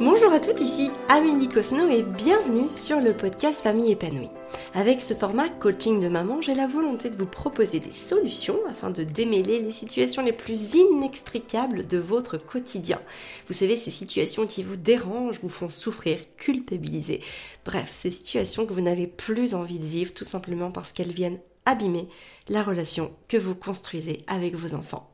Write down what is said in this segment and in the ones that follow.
Bonjour à toutes, ici Amélie Cosno et bienvenue sur le podcast Famille épanouie. Avec ce format coaching de maman, j'ai la volonté de vous proposer des solutions afin de démêler les situations les plus inextricables de votre quotidien. Vous savez, ces situations qui vous dérangent, vous font souffrir, culpabiliser. Bref, ces situations que vous n'avez plus envie de vivre tout simplement parce qu'elles viennent abîmer la relation que vous construisez avec vos enfants.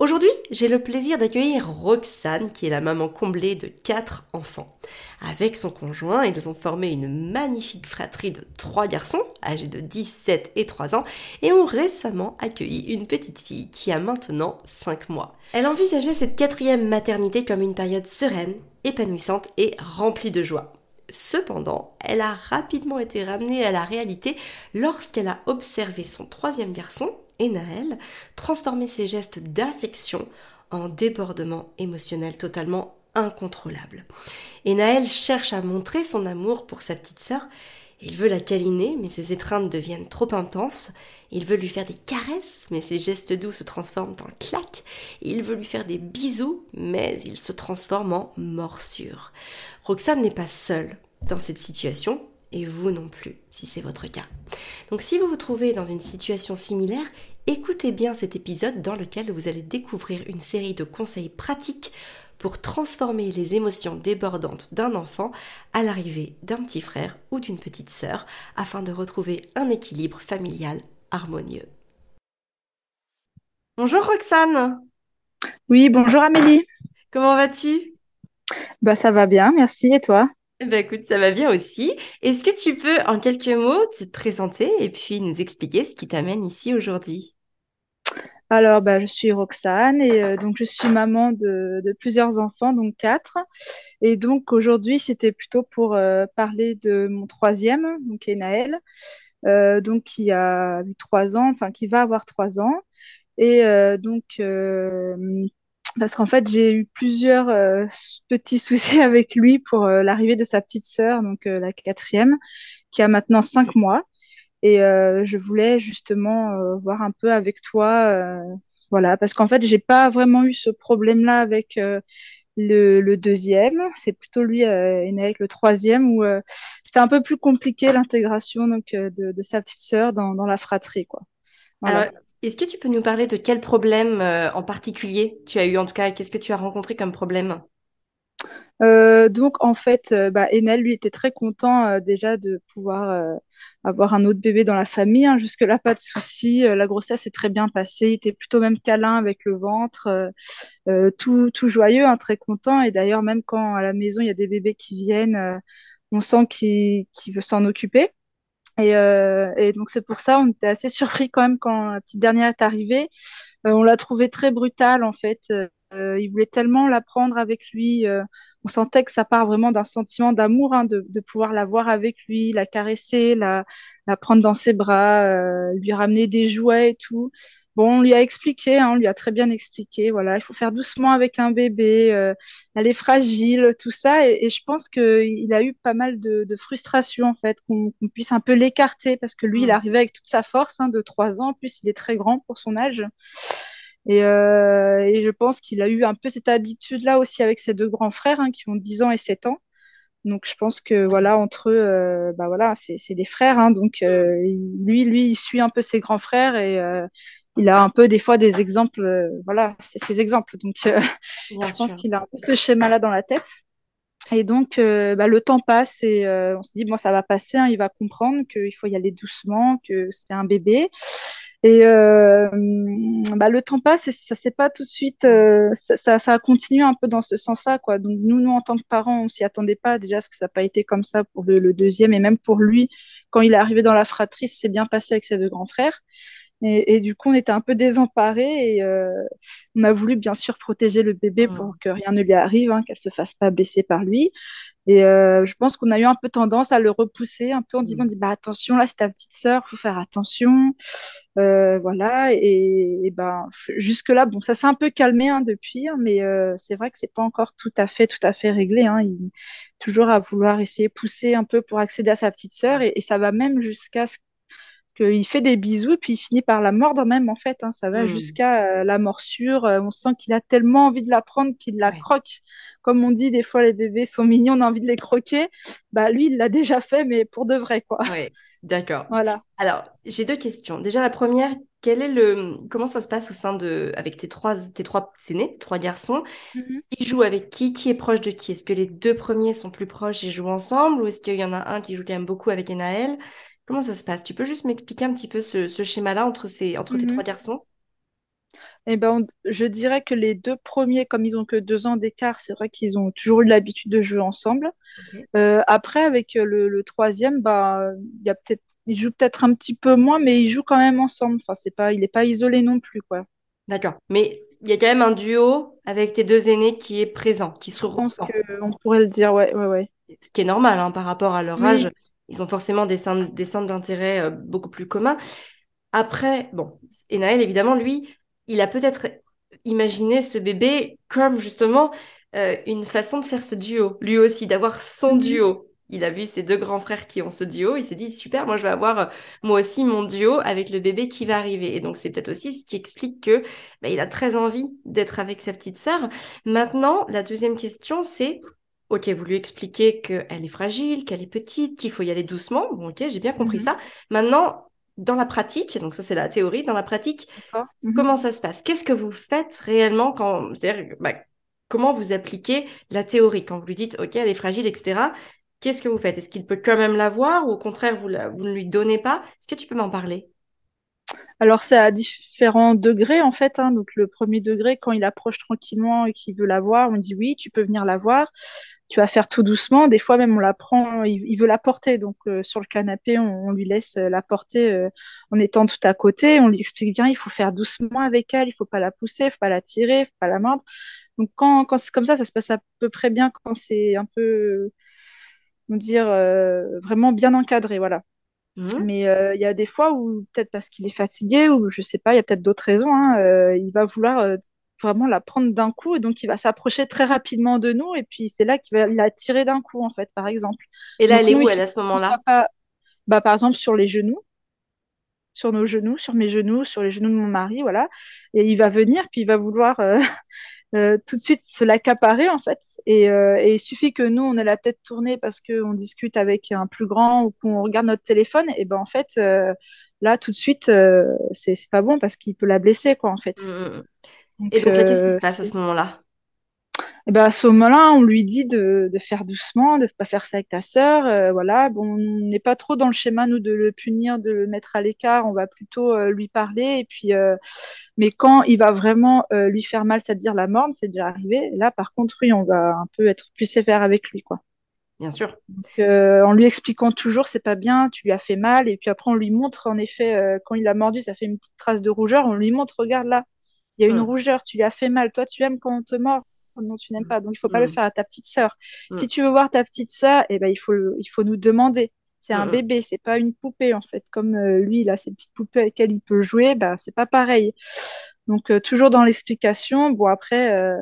Aujourd'hui, j'ai le plaisir d'accueillir Roxane, qui est la maman comblée de quatre enfants. Avec son conjoint, ils ont formé une magnifique fratrie de trois garçons, âgés de 17 et 3 ans, et ont récemment accueilli une petite fille qui a maintenant 5 mois. Elle envisageait cette quatrième maternité comme une période sereine, épanouissante et remplie de joie. Cependant, elle a rapidement été ramenée à la réalité lorsqu'elle a observé son troisième garçon, et Naël transformer ses gestes d'affection en débordement émotionnel totalement incontrôlable. Et Naël cherche à montrer son amour pour sa petite sœur. Il veut la câliner, mais ses étreintes deviennent trop intenses. Il veut lui faire des caresses, mais ses gestes doux se transforment en claques. Il veut lui faire des bisous, mais il se transforme en morsure. Roxane n'est pas seule dans cette situation et vous non plus, si c'est votre cas. Donc si vous vous trouvez dans une situation similaire, écoutez bien cet épisode dans lequel vous allez découvrir une série de conseils pratiques pour transformer les émotions débordantes d'un enfant à l'arrivée d'un petit frère ou d'une petite sœur afin de retrouver un équilibre familial harmonieux. Bonjour Roxane. Oui, bonjour Amélie. Comment vas-tu? Bah ça va bien, merci et toi? Ben écoute, ça va bien aussi. Est-ce que tu peux, en quelques mots, te présenter et puis nous expliquer ce qui t'amène ici aujourd'hui? Alors, bah, je suis Roxane et euh, donc je suis maman de, plusieurs enfants, donc quatre. Et donc aujourd'hui, c'était plutôt pour euh, parler de mon troisième, donc Enaël, euh, donc qui a eu trois ans, enfin qui va avoir trois ans. Et donc parce qu'en fait, j'ai eu plusieurs euh, petits soucis avec lui pour euh, l'arrivée de sa petite sœur, donc euh, la quatrième, qui a maintenant cinq mois. Et je voulais justement voir un peu avec toi, voilà, parce qu'en fait, j'ai pas vraiment eu ce problème-là avec le, deuxième. C'est plutôt lui né avec le troisième où c'était un peu plus compliqué l'intégration donc de, sa petite sœur dans, la fratrie, quoi. Voilà. Est-ce que tu peux nous parler de quel problème euh, en particulier tu as eu En tout cas, qu'est-ce que tu as rencontré comme problème? Euh, donc en fait, euh, bah, Enel lui était très content déjà de pouvoir avoir un autre bébé dans la famille. Hein. Jusque-là, pas de souci. la grossesse est très bien passée. Il était plutôt même câlin avec le ventre, tout, tout joyeux, hein, très content. Et d'ailleurs, même quand à la maison il y a des bébés qui viennent, on sent qu'il veut s'en occuper. Euh, et, donc c'est pour ça, on était assez surpris quand même quand la petite dernière est arrivée. Euh, on l'a trouvé très brutale en fait. Euh, il voulait tellement la prendre avec lui. on sentait que ça part vraiment d'un sentiment d'amour, hein, de, pouvoir la voir avec lui, la caresser, la prendre dans ses bras, lui ramener des jouets et tout. Bon, on lui a expliqué, hein, on lui a très bien expliqué, voilà, il faut faire doucement avec un bébé, euh, elle est fragile, tout ça. Et, je pense qu'il a eu pas mal de, frustration, en fait, qu'on puisse un peu l'écarter, parce que lui, il arrivait avec toute sa force hein, de 3 ans, en plus, il est très grand pour son âge. Euh, et, je pense qu'il a eu un peu cette habitude-là aussi avec ses deux grands frères, hein, qui ont 10 ans et 7 ans. Donc je pense que voilà entre eux, euh, bah voilà, c'est des frères. donc lui, lui, il suit un peu ses grands frères et il a un peu des fois des exemples, euh, voilà, c'est ses exemples. Donc, euh, je pense qu'il a un peu ce schéma-là dans la tête. Et donc, euh, bah, le temps passe et on se dit, bon, ça va passer, hein, il va comprendre qu'il faut y aller doucement, que c'est un bébé. Et bah, le temps passe et ça c'est pas tout de suite, ça, ça, a continué un peu dans ce sens-là, quoi. Donc nous, nous en tant que parents, on s'y attendait pas déjà parce que ça n'a pas été comme ça pour le, le, deuxième et même pour lui, quand il est arrivé dans la fratrie, c'est bien passé avec ses deux grands frères. Et, du coup, on était un peu désemparés et euh, on a voulu bien sûr protéger le bébé mm. pour que rien ne lui arrive, hein, qu'elle se fasse pas blesser par lui. Et euh, je pense qu'on a eu un peu tendance à le repousser un peu en disant, mm. dit, bah attention, là c'est ta petite sœur, faut faire attention, euh, voilà. Et, et ben jusque là, bon, ça s'est un peu calmé hein, depuis, hein, mais c'est vrai que c'est pas encore tout à fait, tout à fait réglé. Hein. il toujours à vouloir essayer de pousser un peu pour accéder à sa petite sœur et, et ça va même jusqu'à ce il fait des bisous et puis il finit par la mordre même en fait. Hein. ça va Hmm. jusqu'à euh, la morsure. Euh, on sent qu'il a tellement envie de la prendre qu'il la Ouais. croque. Comme on dit, des fois les bébés sont mignons, on a envie de les croquer. Bah lui, il l'a déjà fait, mais pour de vrai quoi. Ouais, d'accord. Voilà. Alors, j'ai deux questions. Déjà, la première, quel est le, comment ça se passe au sein de, avec tes trois, tes trois aînés, trois garçons, qui joue avec qui, qui est proche de qui? Est-ce que les deux premiers sont plus proches et jouent ensemble, ou est-ce qu'il y en a un qui joue quand même beaucoup avec Enaël? Comment ça se passe? Tu peux juste m'expliquer un petit peu ce, ce schéma-là entre ces, entre tes Mhm. trois garçons? Eh ben, on- je dirais que les deux premiers, comme ils ont que deux ans d'écart, c'est vrai qu'ils ont toujours eu l'habitude de jouer ensemble. Euh, après, avec euh, le, le troisième, bah, il y a peut-être, il joue peut-être un petit peu moins, mais ils jouent quand même ensemble. Enfin, c'est pas, il n'est pas isolé non plus, quoi. D'accord. Mais il y a quand même un duo avec tes deux aînés qui est présent, qui se Je pense qu'on pourrait le dire, ouais, ouais, ouais. Ce qui est normal, hein, par rapport à leur âge. Ils ont forcément des centres, des centres d'intérêt euh, beaucoup plus communs. Après, bon, Enaël, évidemment, lui, il a peut-être imaginé ce bébé comme justement euh, une façon de faire ce duo, lui aussi, d'avoir son Mhm. duo. Il a vu ses deux grands frères qui ont ce duo, il s'est dit, super, moi je vais avoir euh, moi aussi mon duo avec le bébé qui va arriver. Et donc c'est peut-être aussi ce qui explique que bah, il a très envie d'être avec sa petite sœur. Maintenant, la deuxième question, c'est, ok, vous lui expliquez qu'elle est fragile, qu'elle est petite, qu'il faut y aller doucement. Bon, ok, j'ai bien compris Mhm. ça. Maintenant, dans la pratique, donc ça c'est la théorie, dans la pratique. Mhm. comment ça se passe? Qu'est-ce que vous faites réellement quand, c'est-à-dire, bah, comment vous appliquez la théorie? Quand vous lui dites, ok, elle est fragile, etc. Qu'est-ce que vous faites? Est-ce qu'il peut quand même la voir ou au contraire, vous, la- vous ne lui donnez pas? Est-ce que tu peux m'en parler? Alors, c'est à différents degrés, en fait. hein. Donc, le premier degré, quand il approche tranquillement et qu'il veut la voir, on dit oui, tu peux venir la voir. Tu vas faire tout doucement. Des fois, même, on la prend, il, il veut la porter. Donc, euh, sur le canapé, on, on lui laisse euh, la porter euh, en étant tout à côté. On lui explique bien, il faut faire doucement avec elle, il faut pas la pousser, il faut pas la tirer, il faut pas la mordre. Donc, quand, quand c'est comme ça, ça se passe à peu près bien quand c'est un peu, dire, euh, vraiment bien encadré. Voilà. Mhm. Mais euh, il y a des fois où, peut-être parce qu'il est fatigué, ou je sais pas, il y a peut-être d'autres raisons, hein, euh, il va vouloir vraiment la prendre d'un coup, et donc il va s'approcher très rapidement de nous, et puis c'est là qu'il va la tirer d'un coup, en fait, par exemple. Et là, Donc elle est nous, où, elle, à ce moment-là? pas, bah, par exemple, sur les genoux, sur nos genoux, sur mes genoux, sur les genoux de mon mari, voilà. Et il va venir, puis il va vouloir euh, euh, tout de suite se l'accaparer, en fait. Et, euh, et il suffit que nous, on ait la tête tournée parce qu'on discute avec un plus grand ou qu'on regarde notre téléphone, et ben en fait, là, tout de suite, euh, c'est c'est pas bon parce qu'il peut la blesser, quoi, en fait. Et Donc, là, qu'est-ce qui se euh, passe à ce moment-là? et ben, à ce moment-là, on lui dit de, de faire doucement, de ne pas faire ça avec ta sœur. euh, voilà, bon, on n'est pas trop dans le schéma, nous, de le punir, de le mettre à l'écart. On va plutôt euh, lui parler. Et puis, euh, mais quand il va vraiment lui faire mal, c'est-à-dire la mordre, c'est déjà arrivé. Là, par contre, oui, on va un peu être plus sévère avec lui, quoi. Bien sûr. Donc, en lui expliquant toujours, c'est pas bien, tu lui as fait mal. Et puis après, on lui montre, en effet, quand il a mordu, ça fait une petite trace de rougeur. On lui montre, regarde là, il y a une Mhm. rougeur, tu lui as fait mal. Toi, tu aimes quand on te mord. Non, tu n'aimes pas. Donc, il faut pas le Mhm. faire à ta petite sœur. Si tu veux voir ta petite sœur, eh ben, il faut, le- il faut nous demander. C'est un bébé, c'est pas une poupée, en fait. Comme euh, lui, il a ses petites poupées avec lesquelles il peut jouer, bah, c'est pas pareil. Donc, euh, toujours dans l'explication. Bon, après, euh,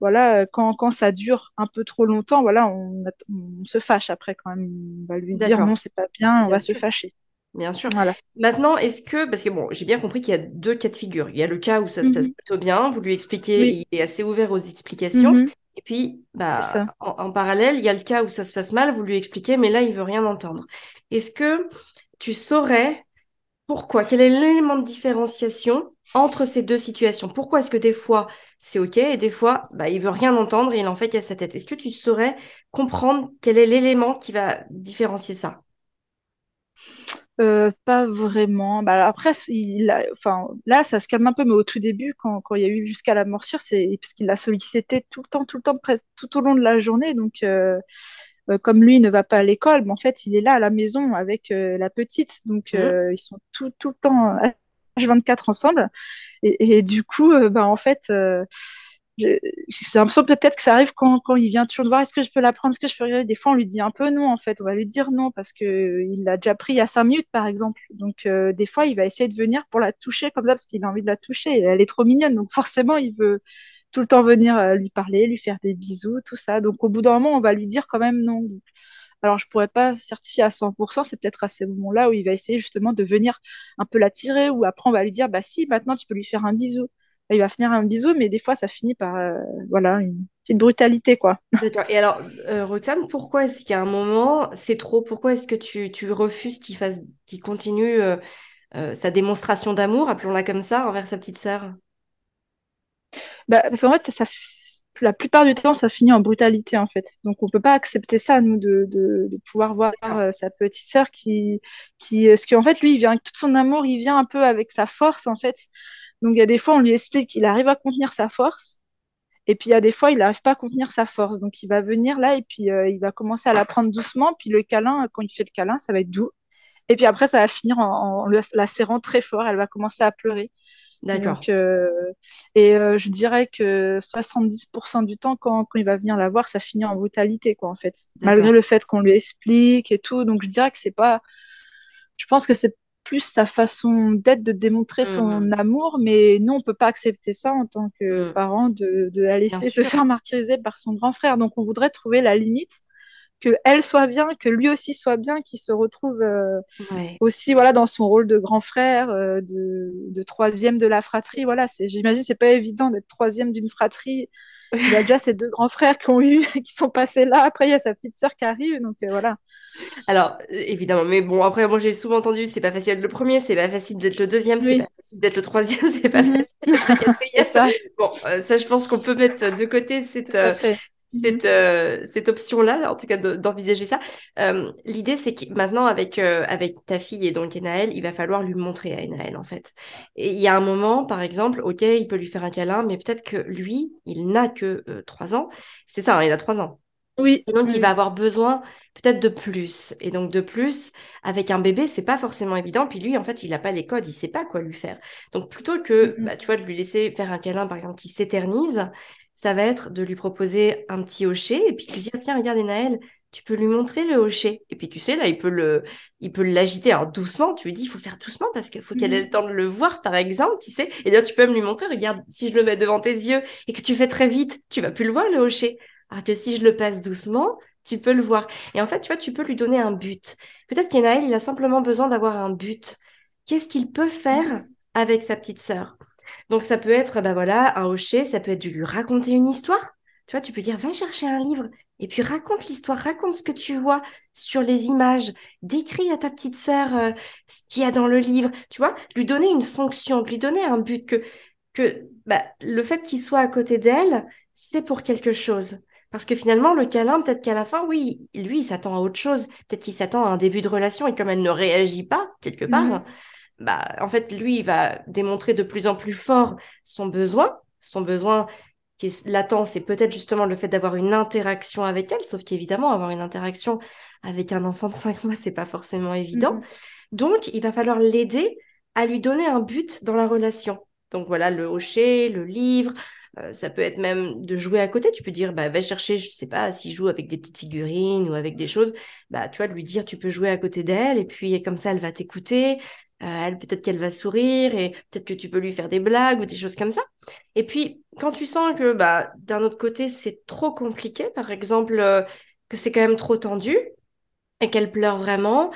voilà, quand, quand ça dure un peu trop longtemps, voilà, on, on se fâche après quand même. On va lui dire non, c'est pas bien, on Bien va se fâcher. Bien sûr. Voilà. Maintenant, est-ce que, parce que bon, j'ai bien compris qu'il y a deux cas de figure. Il y a le cas où ça se passe Mhm. plutôt bien, vous lui expliquez, Oui, il est assez ouvert aux explications. Mhm. Et puis, bah, en, en parallèle, il y a le cas où ça se passe mal, vous lui expliquez, mais là, il veut rien entendre. Est-ce que tu saurais pourquoi? Quel est l'élément de différenciation entre ces deux situations? Pourquoi est-ce que des fois c'est OK et des fois bah, il veut rien entendre et il en fait qu'à sa tête? Est-ce que tu saurais comprendre quel est l'élément qui va différencier ça? Euh, pas vraiment. Bah, après, il a- enfin, là, ça se calme un peu, mais au tout début, quand, quand il y a eu jusqu'à la morsure, c'est parce qu'il l'a sollicité tout le temps, tout le temps, presque tout au long de la journée. Donc, euh, euh, comme lui ne va pas à l'école, mais en fait, il est là à la maison avec la petite. Donc, euh, ils sont tout, tout le temps H24 ensemble. Et, et du coup, bah, en fait, j'ai l'impression peut-être que ça arrive quand, il vient toujours de voir est-ce que je peux la prendre, est-ce que je peux regarder. Des fois, on lui dit un peu non, en fait. On va lui dire non parce que euh, il l'a déjà pris il y a cinq minutes, par exemple. Donc, euh, des fois, il va essayer de venir pour la toucher comme ça parce qu'il a envie de la toucher. Elle est trop mignonne. Donc, forcément, il veut tout le temps venir euh, lui parler, lui faire des bisous, tout ça. Donc, au bout d'un moment, on va lui dire quand même non. Alors, je pourrais pas certifier à 100%, c'est peut-être à ces moments-là où il va essayer justement de venir un peu l'attirer, ou après on va lui dire, bah si, maintenant tu peux lui faire un bisou. Il va finir un bisou, mais des fois ça finit par, euh, voilà, une, une, brutalité, quoi. D'accord. Et alors, euh, Roxane, pourquoi est-ce qu'à un moment, c'est trop Pourquoi est-ce que tu, tu refuses qu'il fasse, qu'il continue euh, euh, sa démonstration d'amour, appelons-la comme ça, envers sa petite sœur? Bah, Parce qu'en fait, ça, ça, la plupart du temps, ça finit en brutalité, en fait. Donc, on peut pas accepter ça, nous, de, de, de pouvoir voir euh, sa petite sœur qui, qui... Parce qu'en fait, lui, il vient avec tout son amour, il vient un peu avec sa force, en fait. Donc, il y a des fois, on lui explique qu'il arrive à contenir sa force. Et puis, il y a des fois, il n'arrive pas à contenir sa force. Donc, il va venir là et puis euh, il va commencer à la prendre doucement. Puis, le câlin, quand il fait le câlin, ça va être doux. Et puis après, ça va finir en, en la serrant très fort. Elle va commencer à pleurer. D'accord. Euh, et euh, je dirais que 70% du temps, quand, quand, il va venir la voir, ça finit en brutalité, quoi, en fait. Malgré le fait qu'on lui explique et tout. Donc, je dirais que c'est pas. Je pense que c'est plus sa façon d'être, de démontrer son mmh. amour, mais nous, on peut pas accepter ça en tant que mmh. parents, de, de, la laisser se faire martyriser par son grand frère. Donc, on voudrait trouver la limite que elle soit bien, que lui aussi soit bien, qu'il se retrouve euh, aussi voilà dans son rôle de grand frère, euh, de, de, troisième de la fratrie. Voilà, j'imagine c'est pas évident d'être troisième d'une fratrie. Il y a déjà ces deux grands frères qui ont eu, qui sont passés là. Après, il y a sa petite sœur qui arrive, donc euh, voilà. Alors évidemment, mais bon après moi j'ai souvent entendu c'est pas facile d'être le premier, c'est pas facile d'être le deuxième, c'est pas facile d'être le troisième, c'est pas mhm. facile d'être le quatrième. ça. Bon, ça je pense qu'on peut mettre de côté cette cette, euh, cette option-là, en tout cas d'envisager ça. Euh, L'idée, c'est que maintenant, avec, euh, avec ta fille et donc Enaël, il va falloir lui montrer à Enaël, en fait. Et il y a un moment, par exemple, OK, il peut lui faire un câlin, mais peut-être que lui, il n'a que trois ans. C'est ça, hein, il a trois ans. Oui. Et donc, il va avoir besoin peut-être de plus. Et donc, de plus, avec un bébé, c'est pas forcément évident. Puis lui, en fait, il n'a pas les codes, il sait pas quoi lui faire. Donc, plutôt que, bah, tu vois, de lui laisser faire un câlin, par exemple, qui s'éternise, ça va être de lui proposer un petit hocher et puis de lui dire tiens regarde Naël tu peux lui montrer le hocher et puis tu sais là il peut le il peut l'agiter alors doucement. Tu lui dis il faut faire doucement parce qu'il faut qu'elle ait mhm. le temps de le voir par exemple tu sais. Et là tu peux même lui montrer regarde si je le mets devant tes yeux et que tu fais très vite tu vas plus le voir le hocher alors que si je le passe doucement tu peux le voir. Et en fait tu vois tu peux lui donner un but. Peut-être qu'Enaël il a simplement besoin d'avoir un but. Qu'est-ce qu'il peut faire mhm. avec sa petite sœur? Donc ça peut être, bah voilà, un hocher, ça peut être de lui raconter une histoire. Tu vois, tu peux dire, va chercher un livre et puis raconte l'histoire, raconte ce que tu vois sur les images, décris à ta petite sœur euh, ce qu'il y a dans le livre, tu vois, lui donner une fonction, lui donner un but que, que bah, le fait qu'il soit à côté d'elle, c'est pour quelque chose. Parce que finalement, le câlin, peut-être qu'à la fin, oui, lui, il s'attend à autre chose. Peut-être qu'il s'attend à un début de relation et comme elle ne réagit pas, quelque part, mmh bah, en fait, lui, il va démontrer de plus en plus fort son besoin. Son besoin qui est latent, c'est peut-être justement le fait d'avoir une interaction avec elle, sauf qu'évidemment, avoir une interaction avec un enfant de 5 mois, c'est pas forcément évident. Mm-hmm. Donc, il va falloir l'aider à lui donner un but dans la relation. Donc voilà, le hocher, le livre, euh, ça peut être même de jouer à côté. Tu peux dire, bah, va chercher, je sais pas, s'il joue avec des petites figurines ou avec des choses, bah, tu vois, lui dire, tu peux jouer à côté d'elle et puis comme ça, elle va t'écouter. Euh, elle, peut-être qu'elle va sourire et peut-être que tu peux lui faire des blagues ou des choses comme ça. Et puis, quand tu sens que, bah, d'un autre côté, c'est trop compliqué, par exemple, euh, que c'est quand même trop tendu et qu'elle pleure vraiment,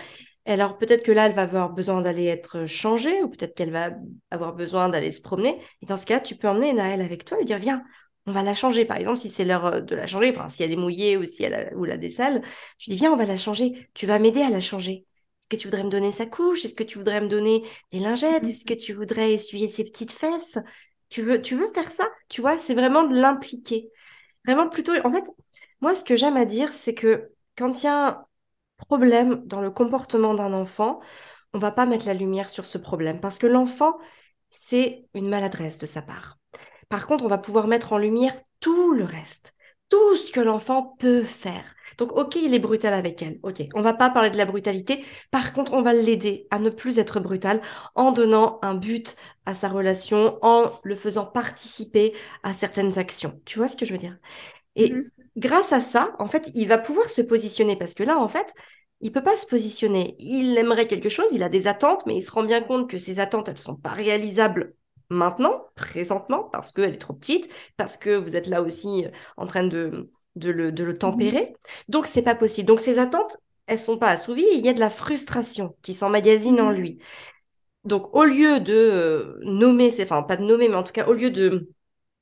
alors peut-être que là, elle va avoir besoin d'aller être changée ou peut-être qu'elle va avoir besoin d'aller se promener. Et dans ce cas, tu peux emmener Naël avec toi et lui dire, viens, on va la changer. Par exemple, si c'est l'heure euh, de la changer, enfin, si elle est mouillée ou si elle a, ou la décelle, tu dis, viens, on va la changer. Tu vas m'aider à la changer. Est-ce que tu voudrais me donner sa couche? Est-ce que tu voudrais me donner des lingettes? Est-ce que tu voudrais essuyer ses petites fesses? Tu veux, tu veux faire ça? Tu vois, c'est vraiment de l'impliquer. Vraiment plutôt. En fait, moi, ce que j'aime à dire, c'est que quand il y a un problème dans le comportement d'un enfant, on va pas mettre la lumière sur ce problème parce que l'enfant, c'est une maladresse de sa part. Par contre, on va pouvoir mettre en lumière tout le reste, tout ce que l'enfant peut faire. Donc, ok, il est brutal avec elle. Ok, on va pas parler de la brutalité. Par contre, on va l'aider à ne plus être brutal en donnant un but à sa relation, en le faisant participer à certaines actions. Tu vois ce que je veux dire? Et mm-hmm. grâce à ça, en fait, il va pouvoir se positionner parce que là, en fait, il peut pas se positionner. Il aimerait quelque chose, il a des attentes, mais il se rend bien compte que ces attentes, elles sont pas réalisables maintenant, présentement, parce qu'elle est trop petite, parce que vous êtes là aussi en train de de le, de le tempérer. Donc, c'est pas possible. Donc, ces attentes, elles sont pas assouvies. Il y a de la frustration qui s'emmagasine en lui. Donc, au lieu de euh, nommer, enfin, pas de nommer, mais en tout cas, au lieu de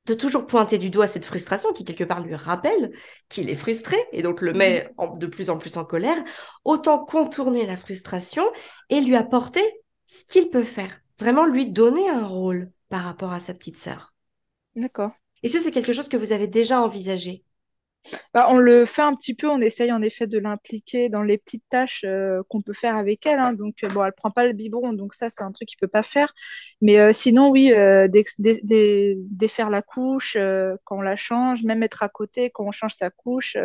de toujours pointer du doigt cette frustration qui quelque part lui rappelle qu'il est frustré et donc le met de plus en plus en colère, autant contourner la frustration et lui apporter ce qu'il peut faire, vraiment lui donner un rôle par rapport à sa petite sœur. D'accord. Est-ce que c'est quelque chose que vous avez déjà envisagé? Bah, on le fait un petit peu, on essaye en effet de l'impliquer dans les petites tâches euh, qu'on peut faire avec elle. Hein. donc, euh, bon, elle prend pas le biberon, donc ça, c'est un truc qu'il peut pas faire. Mais euh, sinon, oui, défaire la couche quand on la change, même être à côté quand on change sa couche.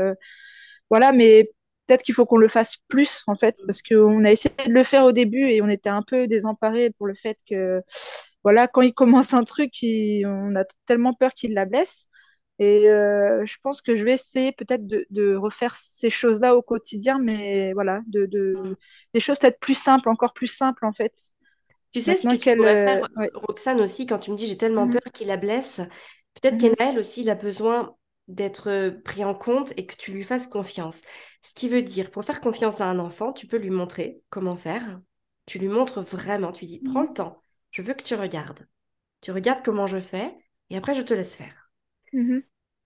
voilà, mais peut-être qu'il faut qu'on le fasse plus, en fait, parce qu'on a essayé de le faire au début et on était un peu désemparés pour le fait que, voilà, quand il commence un truc, on a tellement peur qu'il la blesse. Et euh, je pense que je vais essayer peut-être de, refaire ces choses-là au quotidien, mais voilà, de, des choses peut-être plus simples, encore plus simples en fait. Tu sais ce que tu pourrais faire, euh, Roxane aussi, quand tu me dis j'ai tellement mhm. peur qu'il la blesse, peut-être mmh. qu'Enaël aussi, il a besoin d'être euh, pris en compte et que tu lui fasses confiance. Ce qui veut dire, pour faire confiance à un enfant, tu peux lui montrer comment faire. Tu lui montres vraiment, tu dis, prends le mhm. temps, je veux que tu regardes. Tu regardes comment je fais et après je te laisse faire. Mhm.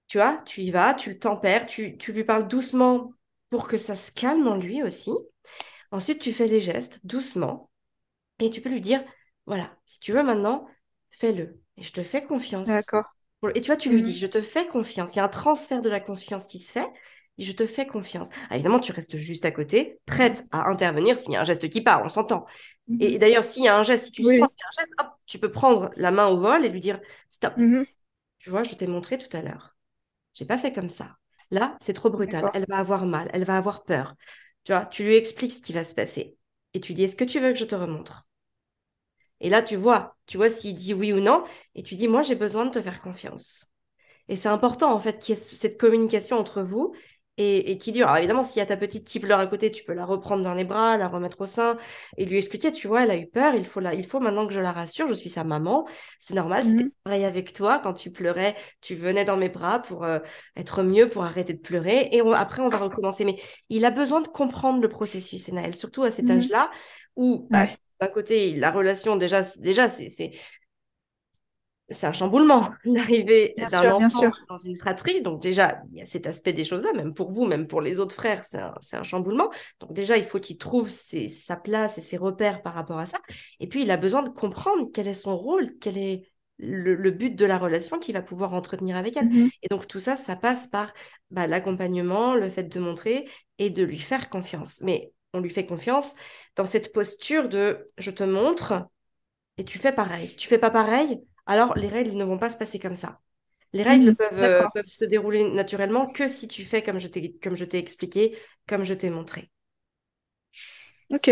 Tu vois, tu y vas, tu le tempères, tu, tu lui parles doucement pour que ça se calme en lui aussi. Ensuite, tu fais les gestes doucement et tu peux lui dire, voilà, si tu veux maintenant, fais-le. Et je te fais confiance. D'accord. Et tu vois, tu lui dis, mhm. je te fais confiance. Il y a un transfert de la confiance qui se fait. Je te fais confiance. Ah, évidemment, tu restes juste à côté, prête à intervenir s'il y a un geste qui part, on s'entend. Et, mhm. d'ailleurs, s'il y a un geste, si tu sens qu'il y a un geste, hop, tu peux prendre la main au vol et lui dire stop. Tu vois, je t'ai montré tout à l'heure. J'ai pas fait comme ça. Là, c'est trop brutal. Elle va avoir mal, elle va avoir peur. Tu vois, tu lui expliques ce qui va se passer. Et tu dis, est-ce que tu veux que je te remontre? Et là, tu vois, tu vois s'il dit oui ou non. Et tu dis, moi, j'ai besoin de te faire confiance. Et c'est important, en fait, qu'il y ait cette communication entre vous et, qui dure. Alors évidemment, s'il y a ta petite qui pleure à côté, tu peux la reprendre dans les bras, la remettre au sein et lui expliquer, tu vois, elle a eu peur, il faut, la, il faut maintenant que je la rassure, je suis sa maman, c'est normal, c'était mhm. pareil avec toi, quand tu pleurais, tu venais dans mes bras pour euh, être mieux, pour arrêter de pleurer, et après on va recommencer. Mais il a besoin de comprendre le processus, Naël, surtout à cet mhm. âge-là, où bah, d'un côté, la relation, déjà, déjà c'est c'est un chamboulement l'arrivée d'un enfant dans une fratrie. Donc déjà, il y a cet aspect des choses-là, même pour vous, même pour les autres frères, c'est un, chamboulement. Donc déjà, il faut qu'il trouve sa place et ses repères par rapport à ça. Et puis, il a besoin de comprendre quel est son rôle, quel est le, but de la relation qu'il va pouvoir entretenir avec elle. Mm-hmm. Et donc tout ça, ça passe par bah, l'accompagnement, le fait de montrer et de lui faire confiance. Mais on lui fait confiance dans cette posture de je te montre et tu fais pareil. Si tu fais pas pareil, alors les règles ne vont pas se passer comme ça. Les règles mmh, euh, peuvent, se dérouler naturellement que si tu fais comme je t'ai comme je t'ai expliqué, comme je t'ai montré. Ok.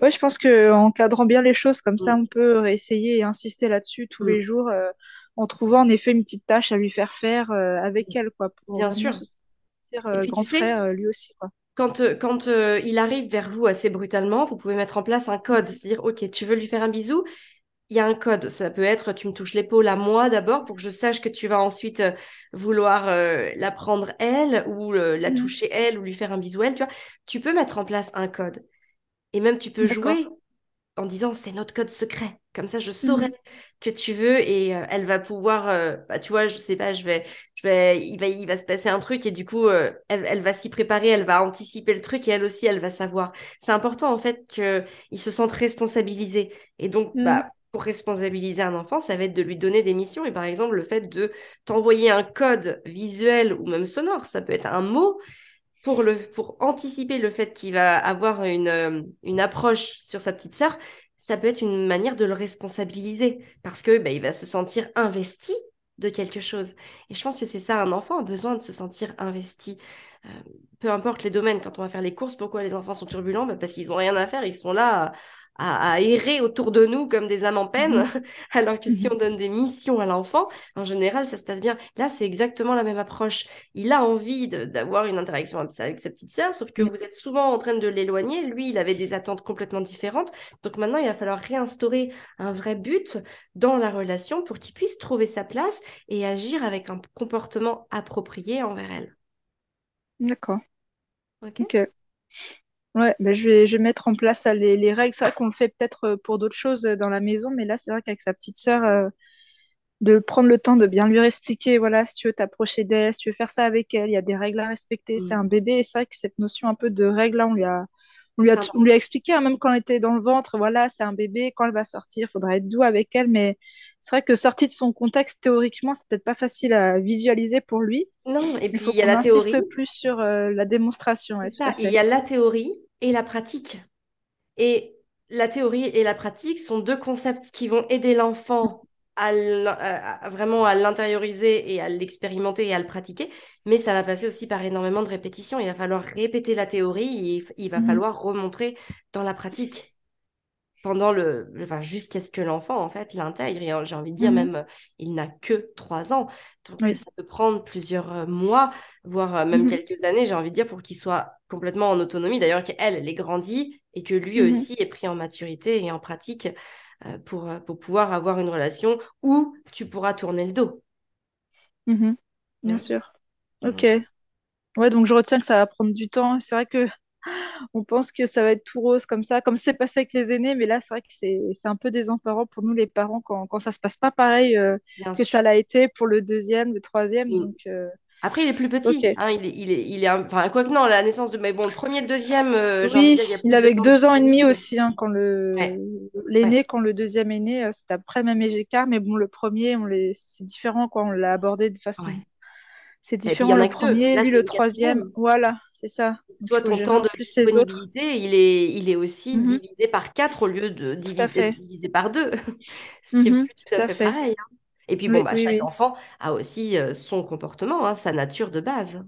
Ouais, je pense qu'en cadrant bien les choses comme ça, mmh. on peut essayer et insister là-dessus tous les mmh. jours euh, en trouvant en effet une petite tâche à lui faire faire euh, avec elle, quoi. Pour bien sûr. Se grand frère lui aussi, quoi. Quand, quand il arrive vers vous assez brutalement, vous pouvez mettre en place un code, c'est-à-dire, OK, tu veux lui faire un bisou, il y a un code. Ça peut être tu me touches l'épaule à moi d'abord pour que je sache que tu vas ensuite euh, vouloir euh, la prendre elle ou euh, la mmh. toucher elle ou lui faire un bisou elle. Tu vois, tu peux mettre en place un code. Et même tu peux jouer en disant c'est notre code secret. Comme ça, je saurai mmh. que tu veux et elle va pouvoir, bah, tu vois, je sais pas, je vais, je vais, il va, il va se passer un truc et du coup, elle, elle, va s'y préparer, elle va anticiper le truc et elle aussi, elle va savoir. C'est important en fait qu'ils se sentent responsabilisés et donc, bah, mmh pour responsabiliser un enfant, ça va être de lui donner des missions. Et par exemple, le fait de t'envoyer un code visuel ou même sonore, ça peut être un mot pour, le, pour anticiper le fait qu'il va avoir une, euh, une approche sur sa petite sœur. Ça peut être une manière de le responsabiliser parce que bah, il va se sentir investi de quelque chose. Et je pense que c'est ça, un enfant a besoin de se sentir investi. Euh, peu importe les domaines, quand on va faire les courses, pourquoi les enfants sont turbulents? Bah, Parce qu'ils n'ont rien à faire, ils sont là à, errer autour de nous comme des âmes en peine, mhm. alors que si on donne des missions à l'enfant, en général, ça se passe bien. Là, c'est exactement la même approche. Il a envie d'avoir une interaction avec sa petite sœur, sauf que vous êtes souvent en train de l'éloigner. Lui, il avait des attentes complètement différentes. Donc maintenant, il va falloir réinstaurer un vrai but dans la relation pour qu'il puisse trouver sa place et agir avec un comportement approprié envers elle. D'accord. Ok. Ok. Ouais, ben je vais, je vais mettre en place les, les règles. C'est vrai qu'on le fait peut-être euh, pour d'autres choses euh, dans la maison, mais là, c'est vrai qu'avec sa petite sœur, euh, de prendre le temps de bien lui expliquer, voilà, si tu veux t'approcher d'elle, si tu veux faire ça avec elle, il y a des règles à respecter, c'est Mm. un bébé, et c'est vrai que cette notion un peu de règles, là, on lui a, on lui a, C'est on lui a expliqué, hein, même quand elle était dans le ventre, voilà, c'est un bébé, quand elle va sortir, il faudra être doux avec elle, mais c'est vrai que sorti de son contexte, théoriquement, c'est peut-être pas facile à visualiser pour lui. Non, et Il puis faut il y a la théorie, insiste plus sur euh, la démonstration, c'est ouais, ça, il y a la théorie et la pratique. Et la théorie et la pratique sont deux concepts qui vont aider l'enfant à, l'in- à- à- vraiment à l'intérioriser et à l'expérimenter et à le pratiquer. Mais ça va passer aussi par énormément de répétitions. Il va falloir répéter la théorie et il va Mhm, falloir remontrer dans la pratique. Pendant le, enfin, jusqu'à ce que l'enfant, en fait, l'intègre. Et euh, j'ai envie de dire, mhm, même, euh, il n'a que trois ans. Donc, oui. ça peut prendre plusieurs euh, mois, voire même Mhm, quelques années, j'ai envie de dire, pour qu'il soit complètement en autonomie. D'ailleurs, qu'elle, elle ait grandi et que lui mhm, aussi ait pris en maturité et en pratique euh, pour, pour pouvoir avoir une relation où tu pourras tourner le dos. bien sûr. Ok. Ouais, donc je retiens que ça va prendre du temps. C'est vrai que on pense que ça va être tout rose comme ça, comme c'est passé avec les aînés, mais là, c'est vrai que c'est c'est un peu désemparant pour nous les parents quand, quand ça se passe pas pareil euh, que sûr. ça l'a été pour le deuxième, le troisième. Mm. Donc, euh, Après, il est plus petit, hein, il est, il est, il est, un- enfin, quoi que non, la naissance de, mais bon, le premier, le deuxième, euh, Oui, dire, il de avait deux ans et demi aussi hein, quand le Ouais, ouais. l'aîné, quand le deuxième est né, c'était après le même écart, mais bon, le premier, on les... c'est différent quoi, on l'a abordé de façon Ouais. C'est il y différent en le premier, lui le troisième. Voilà, c'est ça. Toi, ton temps de plus autres. disponibilité, il est, il est aussi Mhm, divisé par quatre au lieu de tout à divis- d'être fait. divisé par deux. Ce qui est Mhm, plus tout tout à fait fait. pareil. hein. Et puis bon, bah, oui, chaque oui. enfant a aussi euh, son comportement, hein, sa nature de base.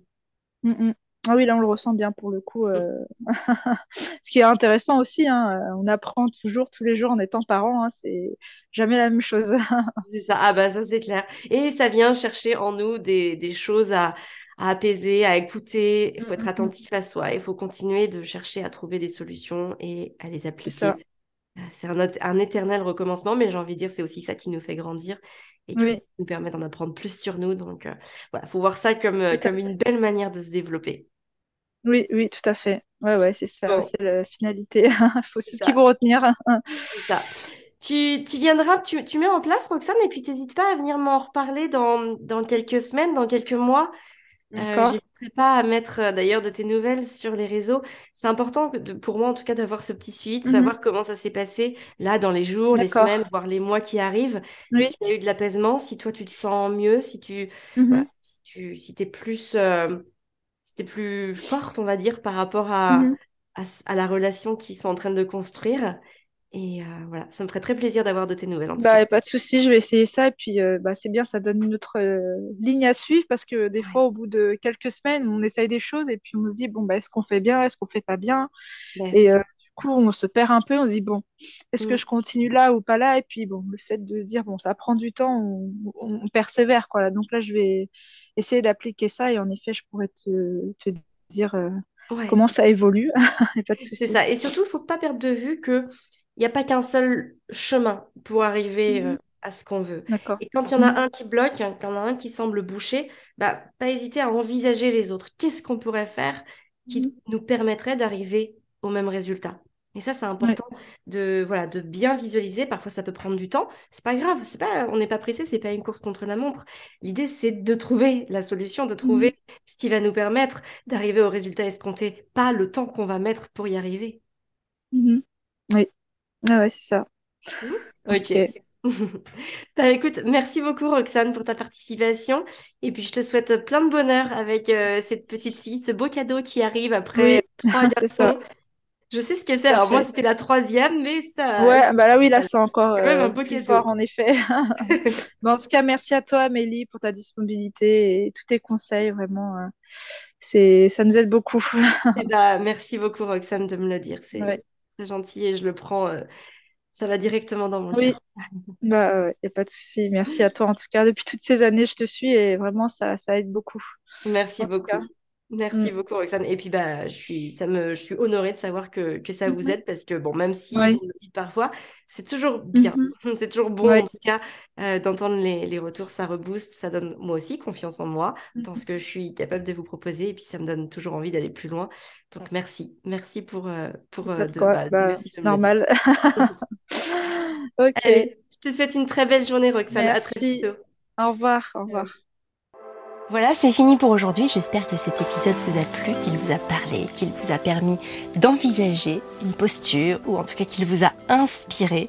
Mhm. Ah oui, là on le ressent bien pour le coup. euh. Ce qui est intéressant aussi, hein, euh, on apprend toujours, tous les jours en étant parent. hein, c'est jamais la même chose. C'est ça. Ah bah ça, c'est clair. Et ça vient chercher en nous des, des choses à, à apaiser, à écouter. Il faut être Mhm, attentif à soi. Il faut continuer de chercher à trouver des solutions et à les appliquer. Euh, C'est un, un éternel recommencement, mais j'ai envie de dire, c'est aussi ça qui nous fait grandir et Oui, qui nous permet d'en apprendre plus sur nous. Donc, euh, voilà, faut voir ça comme, une belle manière de se développer. Oui, oui, tout à fait. Ouais, ouais, c'est ça, c'est la finalité. Faut, c'est ce qu'il faut retenir. c'est ça. Tu, tu viendras, tu, tu mets en place, Roxane, et puis t'hésites pas à venir m'en reparler dans, dans quelques semaines, dans quelques mois. Euh, j'hésiterai pas à mettre euh, d'ailleurs de tes nouvelles sur les réseaux. C'est important de- pour moi, en tout cas, d'avoir ce petit suivi, de Mhm, savoir comment ça s'est passé là dans les jours, les semaines, voire les mois qui arrivent. Oui. S'il y a eu de l'apaisement, si toi tu te sens mieux, si tu voilà, Mhm, si tu si t'es plus euh, t'es plus forte, on va dire, par rapport à, mhm. à, la relation qu'ils sont en train de construire. Et euh, voilà, ça me ferait très plaisir d'avoir de tes nouvelles en tout Bah, cas. pas de souci, je vais essayer ça. Et puis, euh, bah, c'est bien, ça donne une autre euh, ligne à suivre parce que des Ouais, fois, au bout de quelques semaines, on essaye des choses et puis on se dit, bon, bah, est-ce qu'on fait bien, est-ce qu'on fait pas bien? c'est Et du coup, on se perd un peu, on se dit, bon, est-ce que Mm. je continue là ou pas là? Et puis, bon, le fait de se dire, bon, ça prend du temps, on, on- on persévère, quoi. Donc là, je vais essayer d'appliquer ça et en effet, je pourrais te, te dire euh, Ouais. comment ça évolue. C'est ça. Et surtout, il faut pas perdre de vue que il n'y a pas qu'un seul chemin pour arriver euh, Mhm. à ce qu'on veut. Et quand il y en a un qui bloque, hein, quand il y en a un qui semble boucher, bah, pas hésiter à envisager les autres. Qu'est-ce qu'on pourrait faire qui nous permettrait d'arriver au même résultat? Et ça, c'est Ouais. important de, voilà, de bien visualiser. Parfois, ça peut prendre du temps. C'est pas grave. C'est pas, on n'est pas pressé. C'est pas une course contre la montre. L'idée, c'est de trouver la solution, de Mhm. trouver ce qui va nous permettre d'arriver au résultat escompté, pas le temps qu'on va mettre pour y arriver. Mhm. Oui. Ah ouais, c'est ça. Mhm. Ok. Bah, écoute, merci beaucoup Roxane pour ta participation. Et puis je te souhaite plein de bonheur avec euh, cette petite fille, ce beau cadeau qui arrive après Oui, trois garçons. Je sais ce que c'est. Alors moi, c'était la troisième, mais ça, Ouais, bah là oui, là c'est encore même euh, un beau plus fort en effet. Mais en tout cas, merci à toi, Amélie, pour ta disponibilité et tous tes conseils. Vraiment, euh, c'est, ça nous aide beaucoup. Et bah, merci beaucoup Roxane de me le dire. C'est Ouais. gentil et je le prends, euh, ça va directement dans mon Oui, cœur. bah il n'y a pas de souci. Merci à toi en tout cas. Depuis toutes ces années, je te suis et vraiment ça, ça aide beaucoup. Merci En beaucoup. Merci mm. beaucoup Roxane. Et puis bah je suis ça me je suis honorée de savoir que, que ça vous mm-hmm. aide parce que bon même si vous le dites parfois, c'est toujours bien. Mm-hmm. C'est toujours bon en tout cas euh, d'entendre les, les, retours, ça rebooste, ça donne moi aussi confiance en moi dans ce que je suis capable de vous proposer et puis ça me donne toujours envie d'aller plus loin. Donc merci. Merci pour euh, pour euh, de, bah, bah, c'est normal. OK. Allez, je te souhaite une très belle journée Roxane. Merci. À très bientôt. Au revoir, au revoir. Voilà, c'est fini pour aujourd'hui. J'espère que cet épisode vous a plu, qu'il vous a parlé, qu'il vous a permis d'envisager une posture ou en tout cas qu'il vous a inspiré